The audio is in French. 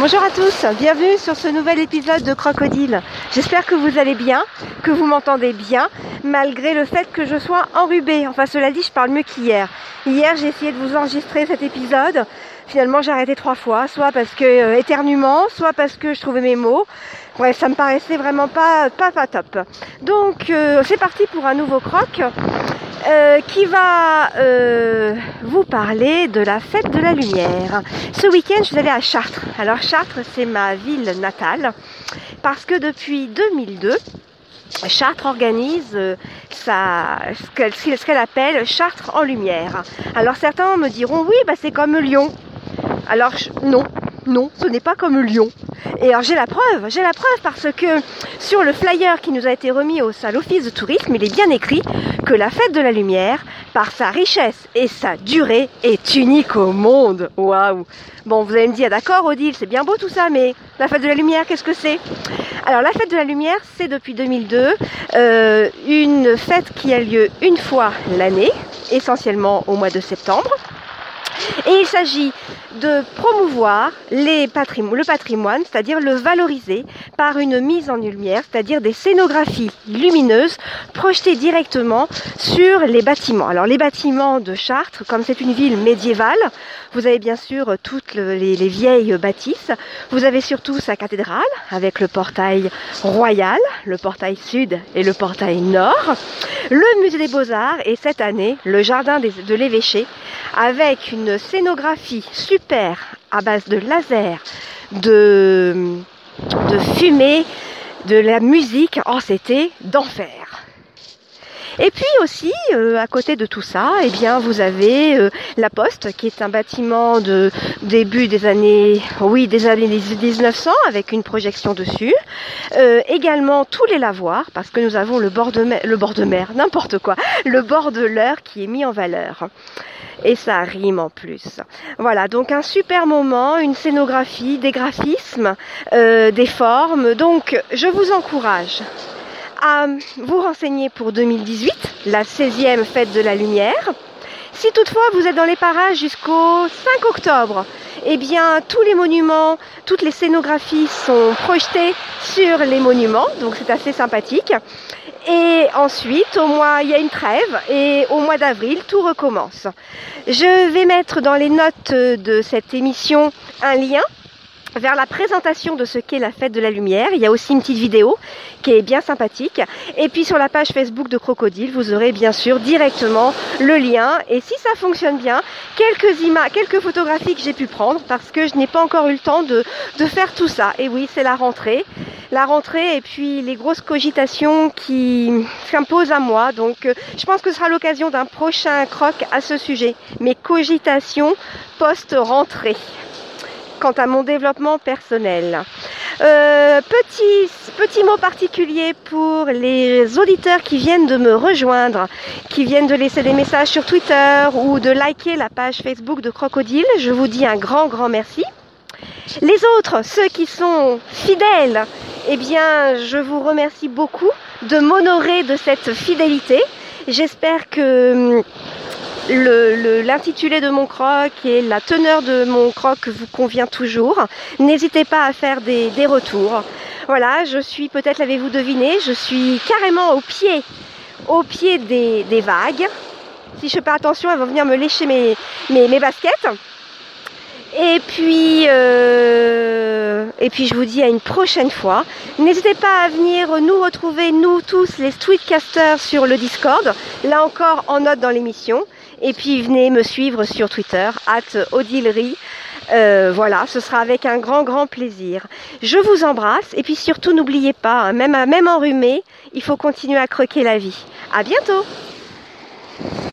Bonjour à tous, bienvenue sur ce nouvel épisode de Crocodile. J'espère que vous allez bien, que vous m'entendez bien, malgré le fait que je sois enrubée. Enfin, cela dit, je parle mieux qu'hier. Hier, j'ai essayé de vous enregistrer cet épisode. Finalement, j'ai arrêté trois fois, soit parce que euh, éternuement, soit parce que je trouvais mes mots. Bref, ça me paraissait vraiment pas pas, pas top. Donc, euh, c'est parti pour un nouveau croc. Euh, qui va euh, vous parler de la fête de la lumière. Ce week-end, je suis allée à Chartres. Alors Chartres, c'est ma ville natale parce que depuis 2002, Chartres organise euh, ce qu'elle appelle Chartres en lumière. Alors certains me diront oui, bah c'est comme Lyon. Alors non, non, ce n'est pas comme Lyon. Et alors j'ai la preuve, j'ai la preuve parce que sur le flyer qui nous a été remis au, à l'office de tourisme, il est bien écrit que la fête de la lumière, par sa richesse et sa durée, est unique au monde. Waouh Bon, vous allez me dire, d'accord Odile, c'est bien beau tout ça, mais la fête de la lumière, qu'est-ce que c'est? Alors la fête de la lumière, c'est depuis 2002 euh, une fête qui a lieu une fois l'année, essentiellement au mois de septembre. Et il s'agit de promouvoir les le patrimoine, c'est-à-dire le valoriser par une mise en lumière, c'est-à-dire des scénographies lumineuses projetées directement sur les bâtiments. Alors les bâtiments de Chartres, comme c'est une ville médiévale, vous avez bien sûr toutes les, les vieilles bâtisses, vous avez surtout sa cathédrale avec le portail royal, le portail sud et le portail nord, le musée des beaux-arts et cette année le jardin de l'évêché avec une scénographie super à base de laser, de, de fumée, de la musique. Oh, c'était d'enfer. Et puis aussi, euh, à côté de tout ça, eh bien, vous avez euh, la Poste, qui est un bâtiment de début des années, oui, des années 1900, avec une projection dessus. Euh, également tous les lavoirs, parce que nous avons le bord de mer, le bord de mer, n'importe quoi, le bord de l'heure qui est mis en valeur et ça rime en plus. Voilà, donc un super moment, une scénographie, des graphismes, euh, des formes. Donc je vous encourage à vous renseigner pour 2018, la 16e fête de la lumière. Si toutefois vous êtes dans les parages jusqu'au 5 octobre, eh bien tous les monuments, toutes les scénographies sont projetées sur les monuments, donc c'est assez sympathique. Et ensuite, au mois, il y a une trêve et au mois d'avril, tout recommence. Je vais mettre dans les notes de cette émission un lien vers la présentation de ce qu'est la fête de la lumière. Il y a aussi une petite vidéo qui est bien sympathique. Et puis sur la page Facebook de Crocodile, vous aurez bien sûr directement le lien. Et si ça fonctionne bien, quelques images, quelques photographies que j'ai pu prendre parce que je n'ai pas encore eu le temps de, de faire tout ça. Et oui, c'est la rentrée. La rentrée et puis les grosses cogitations qui s'imposent à moi. Donc euh, je pense que ce sera l'occasion d'un prochain croc à ce sujet. Mes cogitations post-rentrée quant à mon développement personnel. Euh, petit, petit mot particulier pour les auditeurs qui viennent de me rejoindre, qui viennent de laisser des messages sur Twitter ou de liker la page Facebook de Crocodile. Je vous dis un grand, grand merci. Les autres, ceux qui sont fidèles, eh bien, je vous remercie beaucoup de m'honorer de cette fidélité. J'espère que l'intitulé de mon croc et la teneur de mon croc vous convient toujours. N'hésitez pas à faire des, retours. Voilà, je suis, peut-être l'avez-vous deviné, je suis carrément au pied, au pied des, vagues. Si je fais pas attention, elles vont venir me lécher mes, mes, baskets. Et puis, euh, et puis je vous dis à une prochaine fois. N'hésitez pas à venir nous retrouver, nous tous, les streetcasters sur le Discord. Là encore, en note dans l'émission. Et puis venez me suivre sur Twitter, at Odilerie. Euh, voilà, ce sera avec un grand, grand plaisir. Je vous embrasse et puis surtout n'oubliez pas, hein, même, même enrhumé, il faut continuer à croquer la vie. À bientôt